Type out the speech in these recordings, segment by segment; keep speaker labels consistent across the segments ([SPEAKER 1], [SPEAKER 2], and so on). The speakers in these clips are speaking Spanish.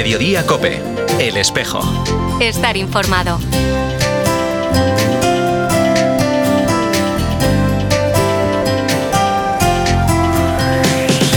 [SPEAKER 1] Mediodía Cope, El Espejo.
[SPEAKER 2] Estar informado.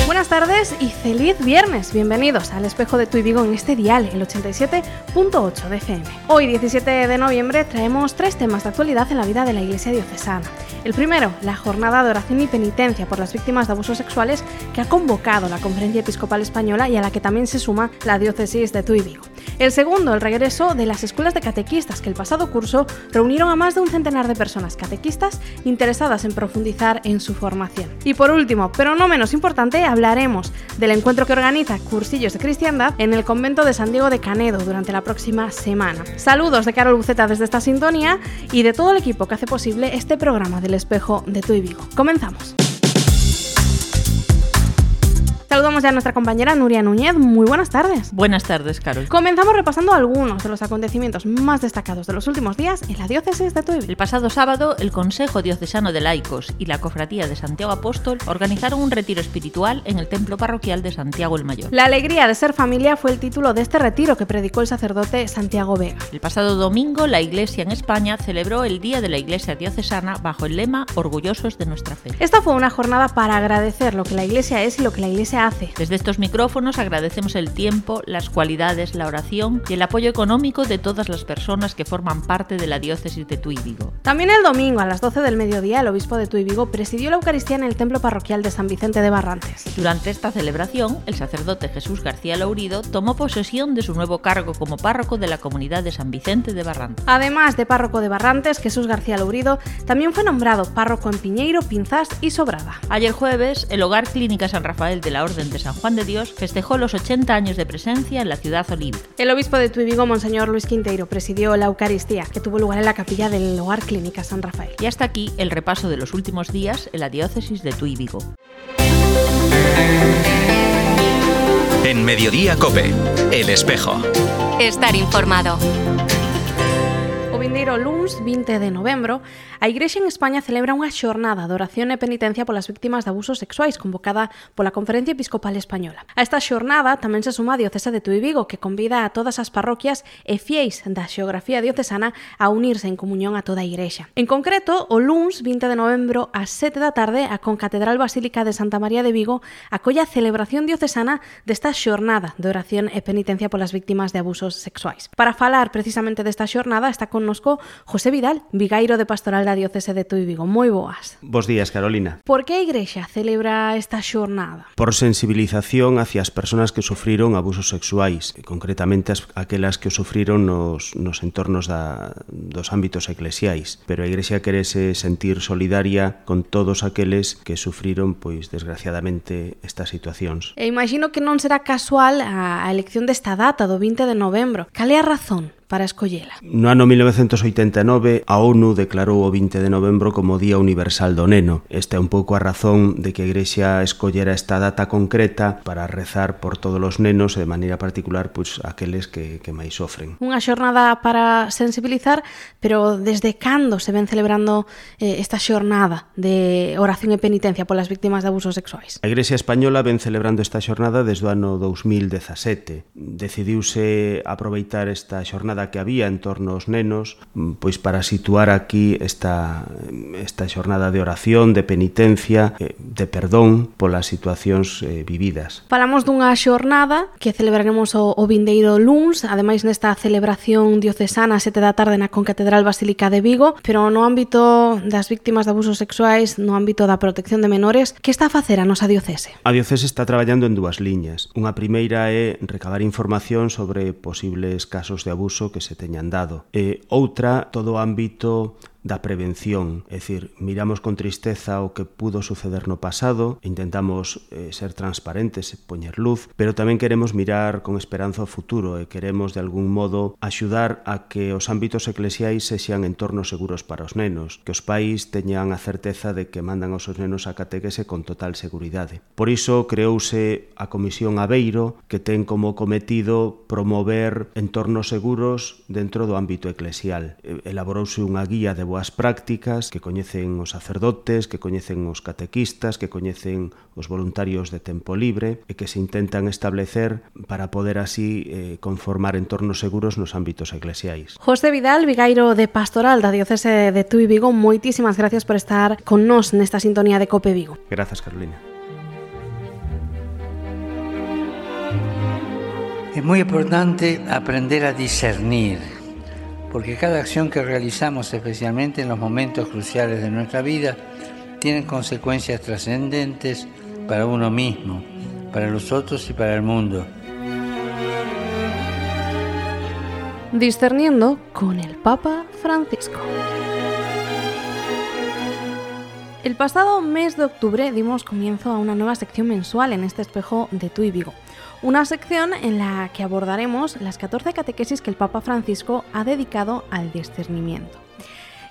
[SPEAKER 3] Buenas tardes y feliz viernes. Bienvenidos al espejo de tu y Vigo en este dial, el 87.8 de FM. Hoy, 17 de noviembre, traemos tres temas de actualidad en la vida de la Iglesia Diocesana. El primero, la jornada de oración y penitencia por las víctimas de abusos sexuales que ha convocado la Conferencia Episcopal Española y a la que también se suma la diócesis de Tuy Vigo. El segundo, el regreso de las escuelas de catequistas que el pasado curso reunieron a más de un centenar de personas catequistas interesadas en profundizar en su formación. Y por último, pero no menos importante, hablaremos del encuentro que organiza Cursillos de Cristiandad en el convento de San Diego de Canedo durante la próxima semana. Saludos de Carol Buceta desde esta sintonía y de todo el equipo que hace posible este programa del espejo de Tu y Vigo. Comenzamos. Saludamos ya a nuestra compañera Nuria Núñez. Muy buenas tardes.
[SPEAKER 4] Buenas tardes, Carol.
[SPEAKER 3] Comenzamos repasando algunos de los acontecimientos más destacados de los últimos días en la diócesis de Tuy.
[SPEAKER 4] El pasado sábado, el Consejo Diocesano de Laicos y la Cofradía de Santiago Apóstol organizaron un retiro espiritual en el templo parroquial de Santiago el Mayor.
[SPEAKER 3] La alegría de ser familia fue el título de este retiro que predicó el sacerdote Santiago Vega.
[SPEAKER 4] El pasado domingo, la Iglesia en España celebró el Día de la Iglesia Diocesana bajo el lema Orgullosos de nuestra fe.
[SPEAKER 3] Esta fue una jornada para agradecer lo que la Iglesia es y lo que la Iglesia hace.
[SPEAKER 4] Desde estos micrófonos agradecemos el tiempo, las cualidades, la oración y el apoyo económico de todas las personas que forman parte de la diócesis de Tuy Vigo.
[SPEAKER 3] También el domingo a las 12 del mediodía el obispo de Tuy Vigo presidió la Eucaristía en el templo parroquial de San Vicente de Barrantes.
[SPEAKER 4] Durante esta celebración, el sacerdote Jesús García Laurido tomó posesión de su nuevo cargo como párroco de la comunidad de San Vicente de Barrantes.
[SPEAKER 3] Además de párroco de Barrantes, Jesús García Laurido también fue nombrado párroco en Piñeiro, Pinzás y Sobrada.
[SPEAKER 4] Ayer jueves, el Hogar Clínica San Rafael de la Orden de San Juan de Dios festejó los 80 años de presencia en la ciudad olímpica.
[SPEAKER 3] El obispo de Tuy Vigo, Monseñor Luis Quinteiro, presidió la Eucaristía, que tuvo lugar en la capilla del Hogar Clínica San Rafael.
[SPEAKER 4] Y hasta aquí el repaso de los últimos días en la diócesis de Tuy Vigo.
[SPEAKER 1] En Mediodía Cope, El Espejo.
[SPEAKER 2] Estar informado.
[SPEAKER 3] O vindeiro luns 20 de novembro, A Igrexa en España celebra unha xornada de oración e penitencia polas víctimas de abusos sexuais convocada pola Conferencia Episcopal Española. A esta xornada tamén se suma a Diocesa de Tui Vigo, que convida a todas as parroquias e fieis da xeografía diocesana a unirse en comunión a toda a Igrexa. En concreto, o luns 20 de novembro ás 7 da tarde, a Concatedral Basílica de Santa María de Vigo acolle a celebración diocesana desta xornada de oración e penitencia polas víctimas de abusos sexuais. Para falar precisamente desta xornada está connosco José Vidal, vigairo de Pastoral da da Diocese de Tui Vigo. Moi boas.
[SPEAKER 5] Bos días, Carolina.
[SPEAKER 3] Por que a Igrexa celebra esta xornada?
[SPEAKER 5] Por sensibilización hacia as persoas que sufriron abusos sexuais, concretamente as, aquelas que sufriron nos, nos entornos da, dos ámbitos eclesiais. Pero a Igrexa querese sentir solidaria con todos aqueles que sufriron, pois, desgraciadamente, estas situacións.
[SPEAKER 3] E imagino que non será casual a, a elección desta data, do 20 de novembro. Cal é a razón? para escollela.
[SPEAKER 5] No ano 1989, a ONU declarou o 20 de novembro como Día Universal do Neno. Esta é un pouco a razón de que a Igrexa escollera esta data concreta para rezar por todos os nenos e de maneira particular pois, aqueles que, que máis sofren.
[SPEAKER 3] Unha xornada para sensibilizar, pero desde cando se ven celebrando eh, esta xornada de oración e penitencia polas víctimas de abusos sexuais?
[SPEAKER 5] A Igrexa Española ven celebrando esta xornada desde o ano 2017. Decidiuse aproveitar esta xornada que había en torno aos nenos, mm, pois para situar aquí esta, esta xornada de oración, de penitencia, eh, de perdón polas situacións eh, vividas.
[SPEAKER 3] Falamos dunha xornada que celebraremos o, o vindeiro luns, ademais nesta celebración diocesana sete da tarde na Concatedral Basílica de Vigo, pero no ámbito das víctimas de abusos sexuais, no ámbito da protección de menores, que está a facer a nosa diocese?
[SPEAKER 5] A diocese está traballando en dúas liñas. Unha primeira é recabar información sobre posibles casos de abuso que se teñan dado. E outra, todo o ámbito da prevención, é dicir, miramos con tristeza o que pudo suceder no pasado, intentamos eh, ser transparentes e poñer luz, pero tamén queremos mirar con esperanza o futuro e queremos de algún modo axudar a que os ámbitos eclesiais sexan entornos seguros para os nenos, que os pais teñan a certeza de que mandan os seus nenos a catequese con total seguridade. Por iso creouse a Comisión Aveiro, que ten como cometido promover entornos seguros dentro do ámbito eclesial. Elaborouse unha guía de boas prácticas que coñecen os sacerdotes, que coñecen os catequistas, que coñecen os voluntarios de tempo libre e que se intentan establecer para poder así eh, conformar entornos seguros nos ámbitos eclesiais.
[SPEAKER 3] José Vidal, Vigairo de Pastoral da Diocese de Tui Vigo, moitísimas gracias por estar con nós nesta sintonía de Cope Vigo.
[SPEAKER 5] Grazas, Carolina.
[SPEAKER 6] É moi importante aprender a discernir porque cada acción que realizamos, especialmente en los momentos cruciales de nuestra vida, tiene consecuencias trascendentes para uno mismo, para los otros y para el mundo.
[SPEAKER 3] Discerniendo con el Papa Francisco. El pasado mes de octubre dimos comienzo a una nueva sección mensual en este espejo de Tu y Vigo una sección en la que abordaremos las 14 catequesis que el Papa Francisco ha dedicado al discernimiento.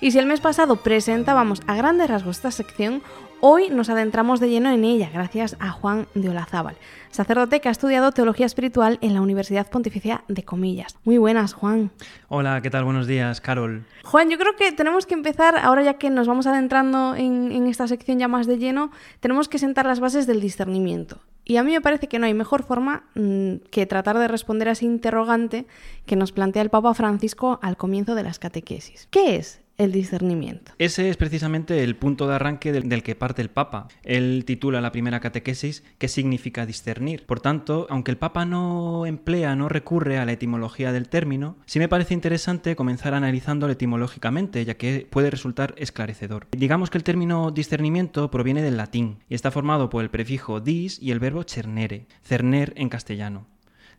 [SPEAKER 3] Y si el mes pasado presentábamos a grandes rasgos esta sección, hoy nos adentramos de lleno en ella gracias a Juan de Olazábal, sacerdote que ha estudiado teología espiritual en la Universidad Pontificia de Comillas. Muy buenas, Juan.
[SPEAKER 7] Hola, ¿qué tal? Buenos días, Carol.
[SPEAKER 3] Juan, yo creo que tenemos que empezar, ahora ya que nos vamos adentrando en, en esta sección ya más de lleno, tenemos que sentar las bases del discernimiento. Y a mí me parece que no hay mejor forma mmm, que tratar de responder a ese interrogante que nos plantea el Papa Francisco al comienzo de las catequesis. ¿Qué es el discernimiento.
[SPEAKER 7] Ese es precisamente el punto de arranque del, del, que parte el Papa. Él titula la primera catequesis ¿Qué significa discernir? Por tanto, aunque el Papa no emplea, no recurre a la etimología del término, sí me parece interesante comenzar analizándolo etimológicamente, ya que puede resultar esclarecedor. Digamos que el término discernimiento proviene del latín y está formado por el prefijo dis y el verbo cernere, cerner en castellano.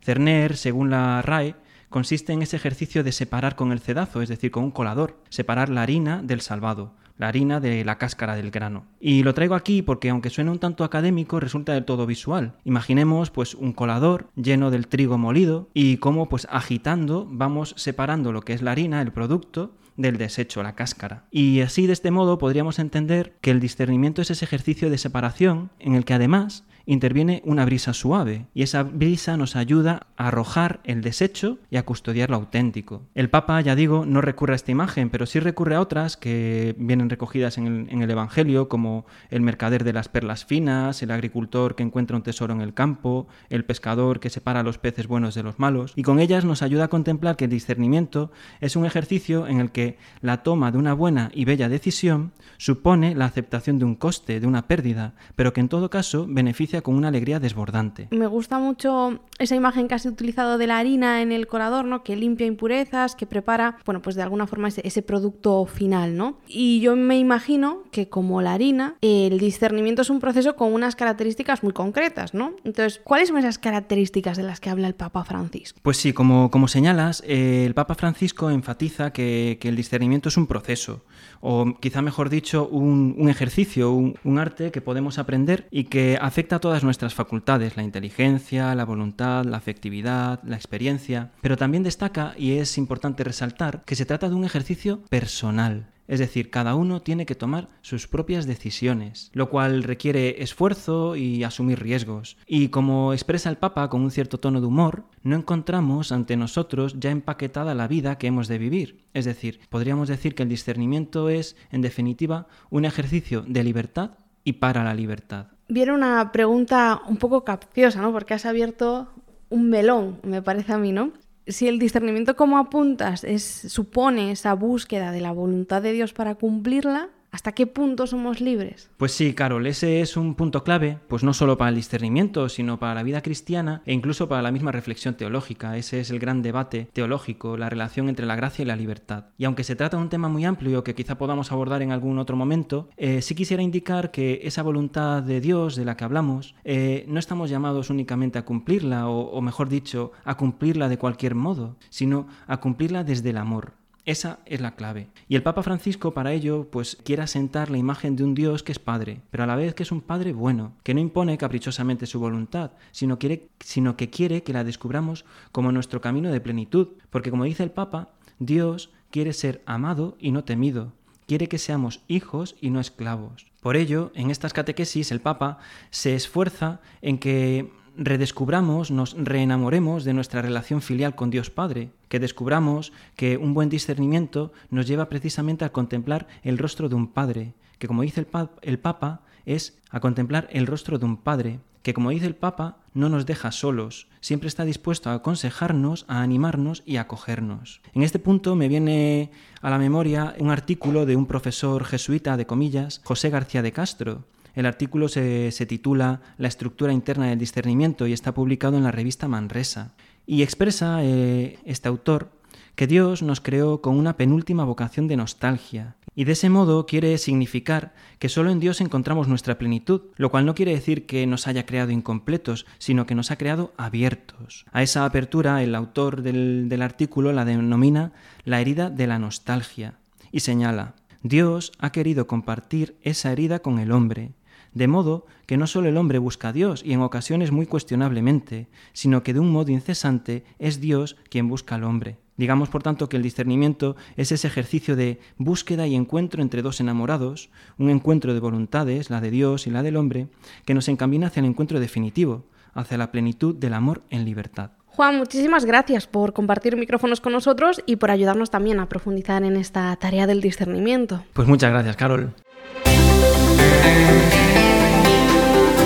[SPEAKER 7] Cerner, según la RAE, consiste en ese ejercicio de separar con el cedazo, es decir, con un colador, separar la harina del salvado, la harina de la cáscara del grano. Y lo traigo aquí porque aunque suene un tanto académico, resulta del todo visual. Imaginemos pues un colador lleno del trigo molido y cómo pues agitando vamos separando lo que es la harina, el producto, del desecho, la cáscara. Y así de este modo podríamos entender que el discernimiento es ese ejercicio de separación en el que además interviene una brisa suave y esa brisa nos ayuda a arrojar el desecho y a custodiar lo auténtico. El Papa, ya digo, no recurre a esta imagen, pero sí recurre a otras que vienen recogidas en el, Evangelio, como el mercader de las perlas finas, el agricultor que encuentra un tesoro en el campo, el pescador que separa los peces buenos de los malos, y con ellas nos ayuda a contemplar que el discernimiento es un ejercicio en el que la toma de una buena y bella decisión supone la aceptación de un coste, de una pérdida, pero que en todo caso beneficia con una alegría desbordante.
[SPEAKER 3] Me gusta mucho esa imagen que has utilizado de la harina en el colador, ¿no? Que limpia impurezas, que prepara, bueno, pues de alguna forma ese, ese producto final, ¿no? Y yo me imagino que como la harina, el discernimiento es un proceso con unas características muy concretas, ¿no? Entonces, ¿cuáles son esas características de las que habla el Papa Francisco?
[SPEAKER 7] Pues sí, como, como señalas, eh, el Papa Francisco enfatiza que, que, el discernimiento es un proceso, o quizá mejor dicho, un, un ejercicio, un, un arte que podemos aprender y que afecta a todas nuestras facultades, la inteligencia, la voluntad, la afectividad, la experiencia, pero también destaca, y es importante resaltar, que se trata de un ejercicio personal, es decir, cada uno tiene que tomar sus propias decisiones, lo cual requiere esfuerzo y asumir riesgos. Y como expresa el Papa con un cierto tono de humor, no encontramos ante nosotros ya empaquetada la vida que hemos de vivir. Es decir, podríamos decir que el discernimiento es, en definitiva, un ejercicio de libertad y para la libertad.
[SPEAKER 3] Viene una pregunta un poco capciosa, ¿no? Porque has abierto un melón, me parece a mí, ¿no? si el discernimiento como apuntas es, supone esa búsqueda de la voluntad de Dios para cumplirla, ¿hasta qué punto somos libres?
[SPEAKER 7] Pues sí, Carol, ese es un punto clave, pues no solo para el discernimiento, sino para la vida cristiana e incluso para la misma reflexión teológica. Ese es el gran debate teológico, la relación entre la gracia y la libertad. Y aunque se trata de un tema muy amplio que quizá podamos abordar en algún otro momento, eh, sí quisiera indicar que esa voluntad de Dios de la que hablamos, eh, no estamos llamados únicamente a cumplirla, o, o mejor dicho, a cumplirla de cualquier modo, sino a cumplirla desde el amor. Esa es la clave. Y el Papa Francisco para ello pues quiere asentar la imagen de un Dios que es Padre, pero a la vez que es un Padre bueno, que no impone caprichosamente su voluntad, sino, sino que quiere que la descubramos como nuestro camino de plenitud, porque como dice el Papa, Dios quiere ser amado y no temido, quiere que seamos hijos y no esclavos. Por ello, en estas catequesis el Papa se esfuerza en que redescubramos, nos reenamoremos de nuestra relación filial con Dios Padre, que descubramos que un buen discernimiento nos lleva precisamente a contemplar el rostro de un Padre, que como dice el, Papa, es a contemplar el rostro de un Padre, que como dice el Papa, no nos deja solos, siempre está dispuesto a aconsejarnos, a animarnos y a acogernos. En este punto me viene a la memoria un artículo de un profesor jesuita de comillas, José García de Castro. El artículo se, titula La estructura interna del discernimiento y está publicado en la revista Manresa. Y expresa eh, este autor que Dios nos creó con una penúltima vocación de nostalgia, y de ese modo quiere significar que solo en Dios encontramos nuestra plenitud, lo cual no quiere decir que nos haya creado incompletos, sino que nos ha creado abiertos. A esa apertura el autor del, del artículo la denomina la herida de la nostalgia, y señala, Dios ha querido compartir esa herida con el hombre, de modo que no solo el hombre busca a Dios, y en ocasiones muy cuestionablemente, sino que de un modo incesante es Dios quien busca al hombre. Digamos, por tanto, que el discernimiento es ese ejercicio de búsqueda y encuentro entre dos enamorados, un encuentro de voluntades, la de Dios y la del hombre, que nos encamina hacia el encuentro definitivo, hacia la plenitud del amor en libertad.
[SPEAKER 3] Juan, muchísimas gracias por compartir micrófonos con nosotros y por ayudarnos también a profundizar en esta tarea del discernimiento.
[SPEAKER 7] Pues muchas gracias, Carol.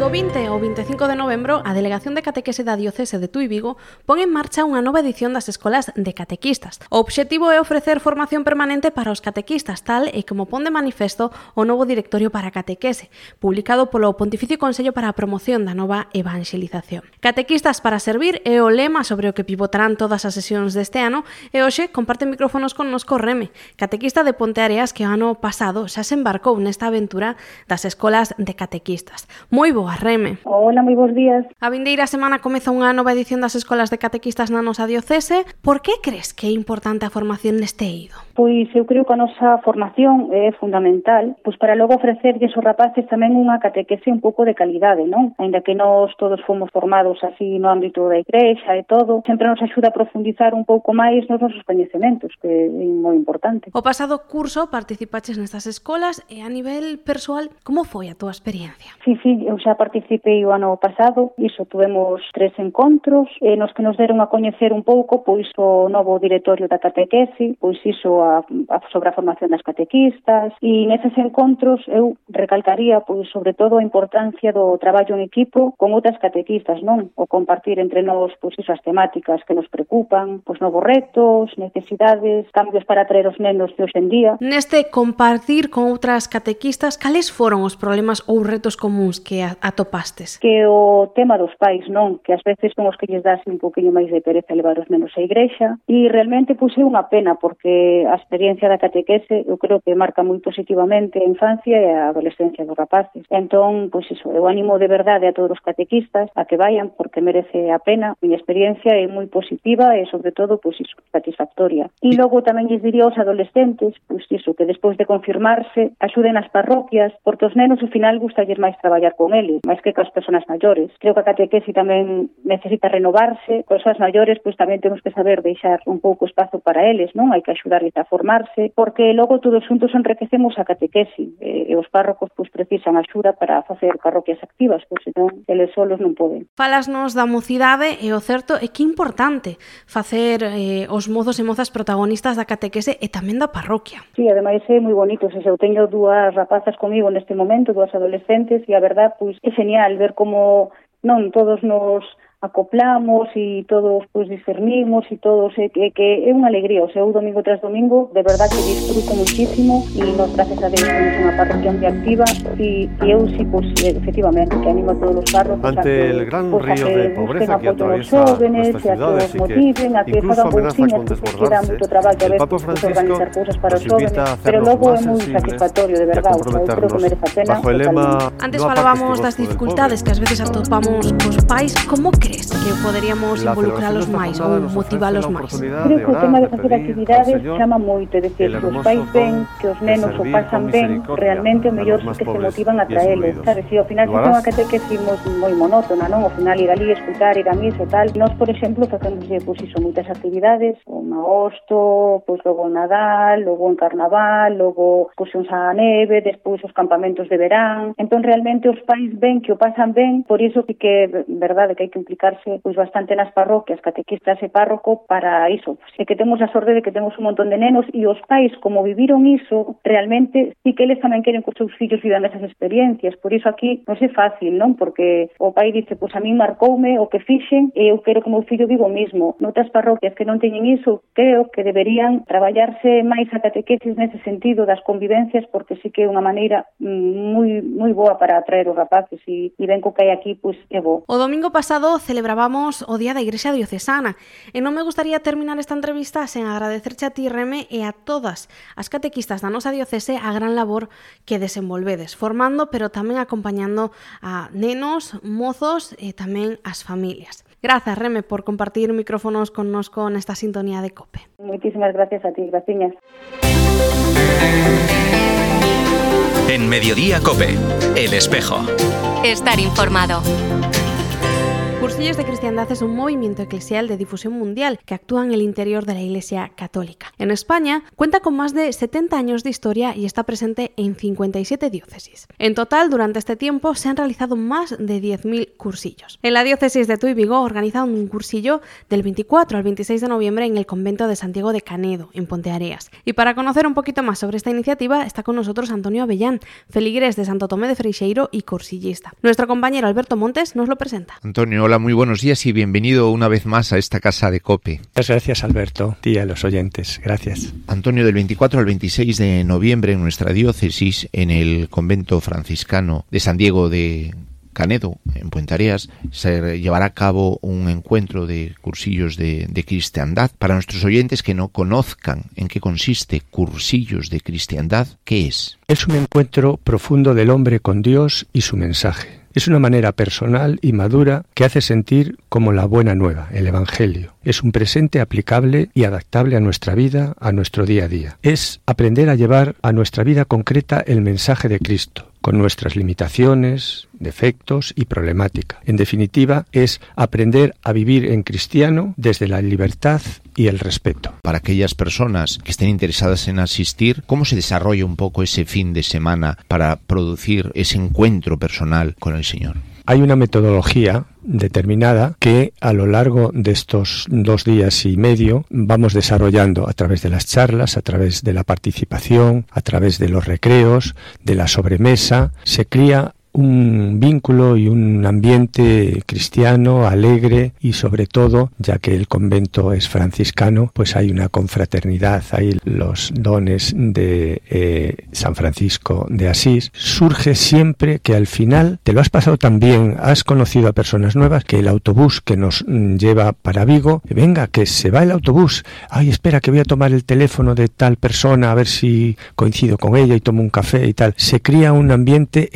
[SPEAKER 3] Do 20 ao 25 de novembro, a Delegación de Catequese da Diocese de Tui Vigo pon en marcha unha nova edición das escolas de catequistas. O obxectivo é ofrecer formación permanente para os catequistas, tal e como pon de manifesto o novo Directorio para Catequese, publicado polo Pontificio Consello para a Promoción da Nova Evangelización. Catequistas para servir é o lema sobre o que pivotarán todas as sesións deste ano e hoxe comparte micrófonos connosco Reme, catequista de Ponteareas que o ano pasado xa se embarcou nesta aventura das escolas de catequistas. Moi boa Reme.
[SPEAKER 8] Hola, moi bons días.
[SPEAKER 3] A vindeira semana comeza unha nova edición das Escolas de Catequistas na nosa diocese. Por que crees que é importante a formación neste eido?
[SPEAKER 8] Pois eu creo que a nosa formación é fundamental, pois para logo ofrecerlles aos rapaces tamén unha catequese un pouco de calidade, non? Ainda que nós todos fomos formados así no ámbito da igrexa e todo, sempre nos axuda a profundizar un pouco máis nos nosos coñecementos, que é moi importante.
[SPEAKER 3] O pasado curso participaches nestas escolas e a nivel persoal, como foi a túa experiencia?
[SPEAKER 8] Sí, sí, eu xa participei o ano pasado, iso tuvemos tres encontros eh, nos que nos deron a coñecer un pouco pois o novo directorio da catequese, pois iso a, a sobre a formación das catequistas e neses encontros eu recalcaría pois sobre todo a importancia do traballo en equipo con outras catequistas, non? O compartir entre nós pois iso as temáticas que nos preocupan, pois novos retos, necesidades, cambios para atraer os nenos de hoxe en día.
[SPEAKER 3] Neste compartir con outras catequistas, cales foron os problemas ou retos comuns que a atopastes?
[SPEAKER 8] Que o tema dos pais, non? Que ás veces son os que lles dase un poquinho máis de pereza levar os nenos á igrexa e realmente puse unha pena porque a experiencia da catequese eu creo que marca moi positivamente a infancia e a adolescencia dos rapaces. Entón, pois iso, eu animo de verdade a todos os catequistas a que vayan porque merece a pena. A Miña experiencia é moi positiva e sobre todo pois iso, satisfactoria. E logo tamén lles diría aos adolescentes, pois iso, que despois de confirmarse, axuden as parroquias porque os nenos ao final gustalles máis traballar con eles máis que coas persoas maiores. Creo que a catequese tamén necesita renovarse, coas persoas maiores pois tamén temos que saber deixar un pouco espazo para eles, non? Hai que axudarles a formarse, porque logo todos xuntos enriquecemos a catequese e, eh, e os párrocos pois precisan axuda para facer parroquias activas, pois senón eles solos non poden.
[SPEAKER 3] Falasnos da mocidade e o certo é que é importante facer eh, os mozos e mozas protagonistas da catequese e tamén da parroquia.
[SPEAKER 8] Sí, ademais é moi bonito, se eu teño dúas rapazas comigo neste momento, dúas adolescentes, e a verdad, pois, é genial ver como non todos nos acoplamos e todos pois discernimos e todos é que, que é unha alegría, o seu domingo tras domingo, de verdad que disfruto muchísimo e nos gracias a Deus temos unha parroquia moi activa e, e eu si pois efectivamente que animo a todos os parros
[SPEAKER 9] ante que, el gran pues, río de pobreza que atraviesa jóvenes, nuestras ciudades y que, a que incluso amenaza con desbordarse, el Papa Francisco nos invita a hacernos más sensibles e a comprometernos bajo el lema
[SPEAKER 3] Antes falábamos das dificultades que ás veces atopamos cos pais. Como que crees que poderíamos involucralos máis ou motivalos máis?
[SPEAKER 8] Creo que o tema das actividades chama moito, é dicir, os pais ven que os nenos o pasan ben, realmente o mellor que se motivan a traelos, sabes? Si ao final se que catequesi moi monótona, non? Ao final ir ali, escutar, ir a misa e tal. Nós, por exemplo, facemos eh, pois, iso, moitas actividades, o agosto, pois logo Nadal, logo en Carnaval, logo excursións á neve, despois os campamentos de verán. Entón, realmente, os pais ven que o pasan ben, por iso que, que verdade, que hai que implicar implicarse pois bastante nas parroquias, catequistas e párroco para iso. E que temos a sorte de que temos un montón de nenos e os pais como viviron iso, realmente sí que eles tamén queren que os seus fillos vivan esas experiencias, por iso aquí non é fácil, non? Porque o pai dice, pois a mí marcoume o que fixen e eu quero que o meu fillo vivo mismo. Noutras parroquias que non teñen iso, creo que deberían traballarse máis a catequesis nese sentido das convivencias porque sí que é unha maneira mm, moi moi boa para atraer os rapaces e, e ben co que hai aquí, pois é bo.
[SPEAKER 3] O domingo pasado celebrábamos o Día da Igrexa Diocesana e non me gustaría terminar esta entrevista sen agradecerche a ti, Reme, e a todas as catequistas da nosa diocese a gran labor que desenvolvedes, formando pero tamén acompañando a nenos, mozos e tamén as familias. Grazas, Reme, por compartir micrófonos connosco nesta sintonía de COPE.
[SPEAKER 8] Moitísimas gracias a ti, graciñas.
[SPEAKER 1] En Mediodía COPE, El Espejo.
[SPEAKER 2] Estar informado.
[SPEAKER 3] Cursillos de Cristiandad es un movimiento eclesial de difusión mundial que actúa en el interior de la Iglesia Católica. En España cuenta con más de 70 años de historia y está presente en 57 diócesis. En total, durante este tiempo se han realizado más de 10.000 cursillos. En la diócesis de Tuy Vigo organizan un cursillo del 24 al 26 de noviembre en el convento de Santiago de Canedo, en Ponteareas. Y para conocer un poquito más sobre esta iniciativa está con nosotros Antonio Avellán, feligres de Santo Tomé de Freixeiro y cursillista. Nuestro compañero Alberto Montes nos lo presenta.
[SPEAKER 10] Antonio, Hola, muy buenos días y bienvenido una vez más a esta casa de COPE.
[SPEAKER 11] Muchas gracias, Alberto, y a los oyentes. Gracias.
[SPEAKER 10] Antonio, del 24 al 26 de noviembre en nuestra diócesis, en el convento franciscano de San Diego de Canedo, en Puentareas, se llevará a cabo un encuentro de cursillos de, de, cristiandad. Para nuestros oyentes que no conozcan en qué consiste cursillos de cristiandad, ¿qué es?
[SPEAKER 11] Es un encuentro profundo del hombre con Dios y su mensaje es una manera personal y madura que hace sentir como la buena nueva, el Evangelio. Es un presente aplicable y adaptable a nuestra vida, a nuestro día a día. Es aprender a llevar a nuestra vida concreta el mensaje de Cristo con nuestras limitaciones, defectos y problemática. En definitiva, es aprender a vivir en cristiano desde la libertad y el respeto.
[SPEAKER 10] Para aquellas personas que estén interesadas en asistir, ¿cómo se desarrolla un poco ese fin de semana para producir ese encuentro personal con el Señor?
[SPEAKER 11] Hay una metodología determinada que a lo largo de estos dos días y medio vamos desarrollando a través de las charlas, a través de la participación, a través de los recreos, de la sobremesa. Se cría un vínculo y un ambiente cristiano, alegre y sobre todo, ya que el convento es franciscano, pues hay una confraternidad, hay los dones de eh, San Francisco de Asís. Surge siempre que al final te lo has pasado tan bien, has conocido a personas nuevas, que el autobús que nos mm, lleva para Vigo, venga, que se va el autobús, ay, espera que voy a tomar el teléfono de tal persona a ver si coincido con ella y tomo un café y tal. Se cría un ambiente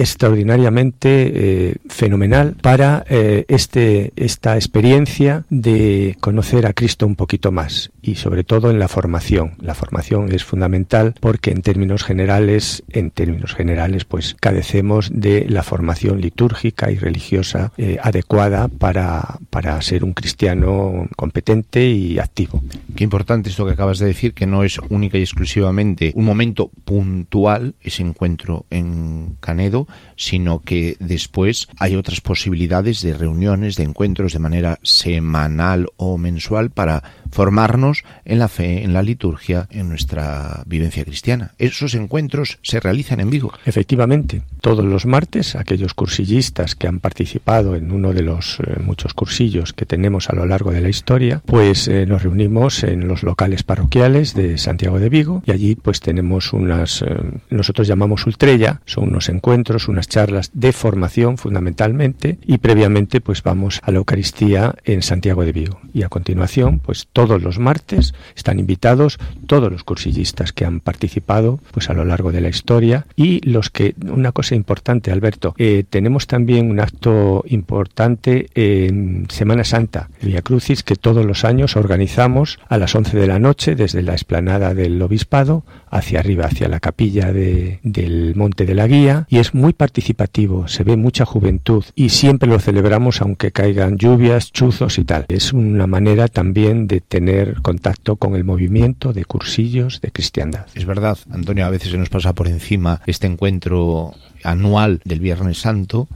[SPEAKER 11] eh, fenomenal para eh, este, esta experiencia de conocer a Cristo un poquito más y sobre todo en la formación. La formación es fundamental porque en términos generales, en términos generales, pues cadecemos de la formación litúrgica y religiosa eh, adecuada para, para ser un cristiano competente y activo.
[SPEAKER 10] Qué importante esto que acabas de decir, que no es única y exclusivamente un momento puntual, ese encuentro en Canedo, sino que después hay otras posibilidades de reuniones, de encuentros de manera semanal o mensual para formarnos en la fe, en la liturgia, en nuestra vivencia cristiana. Esos encuentros se realizan en Vigo.
[SPEAKER 11] Efectivamente, todos los martes aquellos cursillistas que han participado en uno de los eh, muchos cursillos que tenemos a lo largo de la historia, pues eh, nos reunimos en los locales parroquiales de Santiago de Vigo y allí pues tenemos unas, eh, nosotros llamamos ultrella, son unos encuentros, unas charlas de formación fundamentalmente y previamente pues vamos a la Eucaristía en Santiago de Vigo. Y a continuación, pues todos los martes están invitados todos los cursillistas que han participado pues a lo largo de la historia y los que, una cosa importante Alberto, eh, tenemos también un acto importante en Semana Santa, el Via Crucis, que todos los años organizamos a las 11 de la noche desde la explanada del Obispado hacia arriba, hacia la capilla de, del Monte de la Guía y es muy participativo, se ve mucha juventud y siempre lo celebramos aunque caigan lluvias, chuzos y tal. Es una manera también de tener contacto con el movimiento de cursillos de cristiandad.
[SPEAKER 10] Es verdad, Antonio, a veces se nos pasa por encima este encuentro anual del Viernes Santo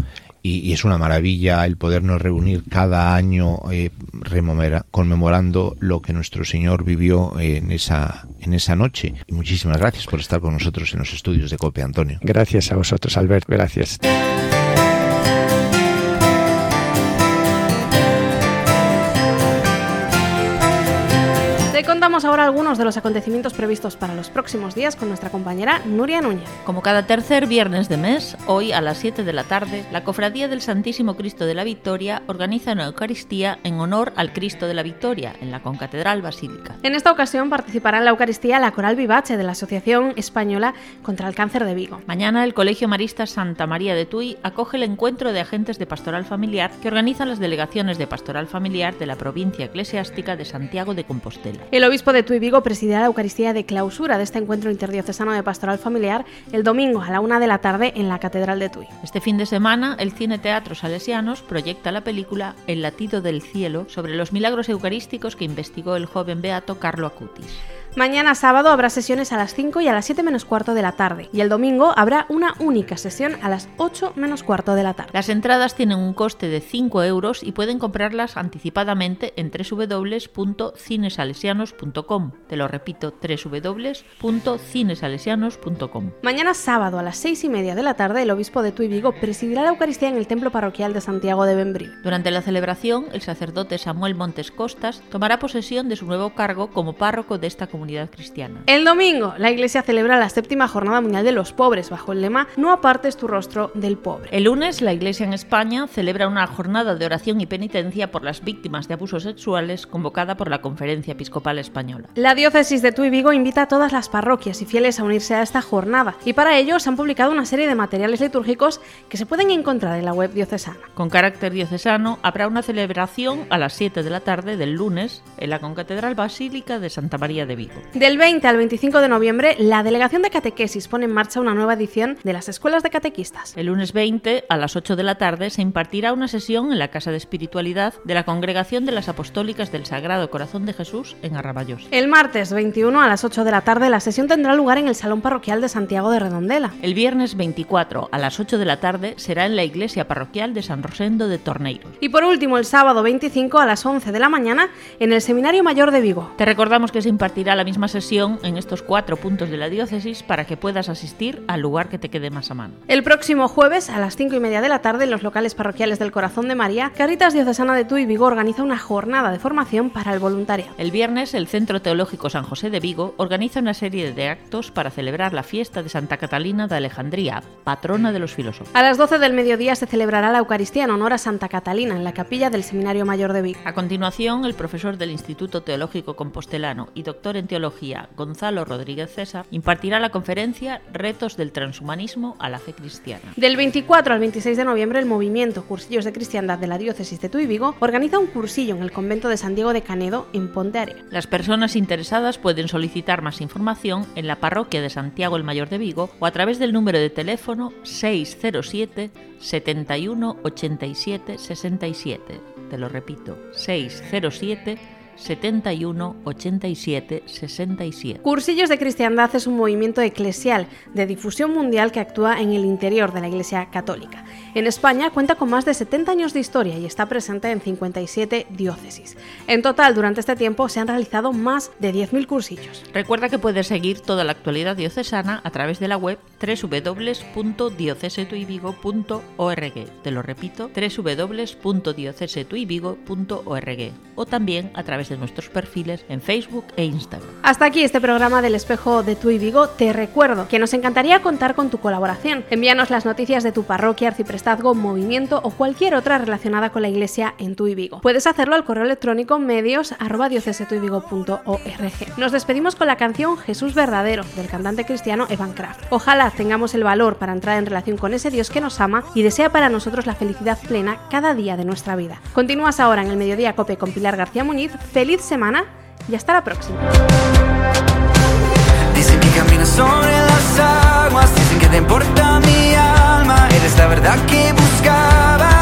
[SPEAKER 10] y, es una maravilla el podernos reunir cada año eh, conmemorando lo que nuestro Señor vivió en esa en esa noche. Y muchísimas gracias por estar con nosotros en los estudios de COPE, Antonio.
[SPEAKER 11] Gracias a vosotros, Albert. Gracias.
[SPEAKER 3] Contamos ahora algunos de los acontecimientos previstos para los próximos días con nuestra compañera Nuria Núñez.
[SPEAKER 4] Como cada tercer viernes de mes, hoy a las 7 de la tarde, la Cofradía del Santísimo Cristo de la Victoria organiza una Eucaristía en honor al Cristo de la Victoria en la Concatedral Basílica.
[SPEAKER 3] En esta ocasión participará en la Eucaristía la Coral Vivache de la Asociación Española contra el Cáncer de Vigo.
[SPEAKER 4] Mañana el Colegio Marista Santa María de Tui acoge el encuentro de agentes de Pastoral Familiar que organizan las delegaciones de Pastoral Familiar de la provincia eclesiástica de Santiago de Compostela.
[SPEAKER 3] El obispo de Tuy Vigo presidirá la Eucaristía de clausura de este encuentro interdiocesano de pastoral familiar el domingo a la una de la tarde en la Catedral de Tuy.
[SPEAKER 4] Este fin de semana, el Cine Teatro Salesianos proyecta la película El latido del cielo sobre los milagros eucarísticos que investigó el joven beato Carlo Acutis.
[SPEAKER 3] Mañana sábado habrá sesiones a las 5 y a las 7 menos cuarto de la tarde y el domingo habrá una única sesión a las 8 menos cuarto de la tarde.
[SPEAKER 4] Las entradas tienen un coste de 5 euros y pueden comprarlas anticipadamente en www.cinesalesianos.com. Te lo repito, www.cinesalesianos.com.
[SPEAKER 3] Mañana sábado a las 6 y media de la tarde el obispo de Tuy Vigo presidirá la Eucaristía en el templo parroquial de Santiago de Bembril.
[SPEAKER 4] Durante la celebración, el sacerdote Samuel Montes Costas tomará posesión de su nuevo cargo como párroco de esta comunidad cristiana.
[SPEAKER 3] El domingo, la Iglesia celebra la séptima Jornada Mundial de los Pobres bajo el lema No apartes tu rostro del pobre.
[SPEAKER 4] El lunes, la Iglesia en España celebra una jornada de oración y penitencia por las víctimas de abusos sexuales convocada por la Conferencia Episcopal Española.
[SPEAKER 3] La diócesis de Tuy Vigo invita a todas las parroquias y fieles a unirse a esta jornada y para ello se han publicado una serie de materiales litúrgicos que se pueden encontrar en la web diocesana.
[SPEAKER 4] Con carácter diocesano habrá una celebración a las 7 de la tarde del lunes en la Concatedral Basílica de Santa María de Vigo.
[SPEAKER 3] Del 20 al 25 de noviembre, la Delegación de Catequesis pone en marcha una nueva edición de las escuelas de catequistas.
[SPEAKER 4] El lunes 20, a las 8 de la tarde, se impartirá una sesión en la Casa de Espiritualidad de la Congregación de las Apostólicas del Sagrado Corazón de Jesús en Arraballos.
[SPEAKER 3] El martes 21, a las 8 de la tarde, la sesión tendrá lugar en el Salón Parroquial de Santiago de Redondela.
[SPEAKER 4] El viernes 24, a las 8 de la tarde, será en la Iglesia Parroquial de San Rosendo de Torneiros.
[SPEAKER 3] Y por último, el sábado 25, a las 11 de la mañana, en el Seminario Mayor de Vigo.
[SPEAKER 4] Te recordamos que se impartirá la misma sesión en estos cuatro puntos de la diócesis para que puedas asistir al lugar que te quede más a mano.
[SPEAKER 3] El próximo jueves a las 5 y media de la tarde en los locales parroquiales del Corazón de María, Caritas Diocesana de Tuy Vigo organiza una jornada de formación para el voluntariado.
[SPEAKER 4] El viernes el Centro Teológico San José de Vigo organiza una serie de actos para celebrar la fiesta de Santa Catalina de Alejandría, patrona de los filósofos.
[SPEAKER 3] A las 12 del mediodía se celebrará la Eucaristía en honor a Santa Catalina en la capilla del Seminario Mayor de Vigo.
[SPEAKER 4] A continuación, el profesor del Instituto Teológico Compostelano y doctor en teología, Gonzalo Rodríguez César, impartirá la conferencia Retos del transhumanismo a la fe cristiana.
[SPEAKER 3] Del 24 al 26 de noviembre, el movimiento Cursillos de Cristiandad de la Diócesis de Tuy Vigo organiza un cursillo en el convento de San Diego de Canedo, en Ponte
[SPEAKER 4] Las personas interesadas pueden solicitar más información en la parroquia de Santiago el Mayor de Vigo o a través del número de teléfono 607 71 87 67. Te lo repito, 607 71 87 67.
[SPEAKER 3] Cursillos de Cristiandad es un movimiento eclesial de difusión mundial que actúa en el interior de la Iglesia Católica. En España cuenta con más de 70 años de historia y está presente en 57 diócesis. En total, durante este tiempo se han realizado más de 10.000 cursillos.
[SPEAKER 4] Recuerda que puedes seguir toda la actualidad diocesana a través de la web www.diocesetuivigo.org. Te lo repito, www.diocesetuivigo.org o también a través de nuestros perfiles en Facebook e Instagram.
[SPEAKER 3] Hasta aquí este programa del espejo de Tu Vigo. Te recuerdo que nos encantaría contar con tu colaboración. Envíanos las noticias de tu parroquia, arciprestazgo, movimiento o cualquier otra relacionada con la iglesia en Tu. Puedes hacerlo al correo electrónico medios arroba Nos despedimos con la canción Jesús Verdadero del cantante cristiano Evan Kraft. Ojalá tengamos el valor para entrar en relación con ese Dios que nos ama y desea para nosotros la felicidad plena cada día de nuestra vida. Continúas ahora en el Mediodía Cope con Pilar García Muñiz. Feliz semana y hasta la próxima. Dicen que sobre
[SPEAKER 1] las aguas, dicen que te importa mi alma, eres la verdad que buscaba.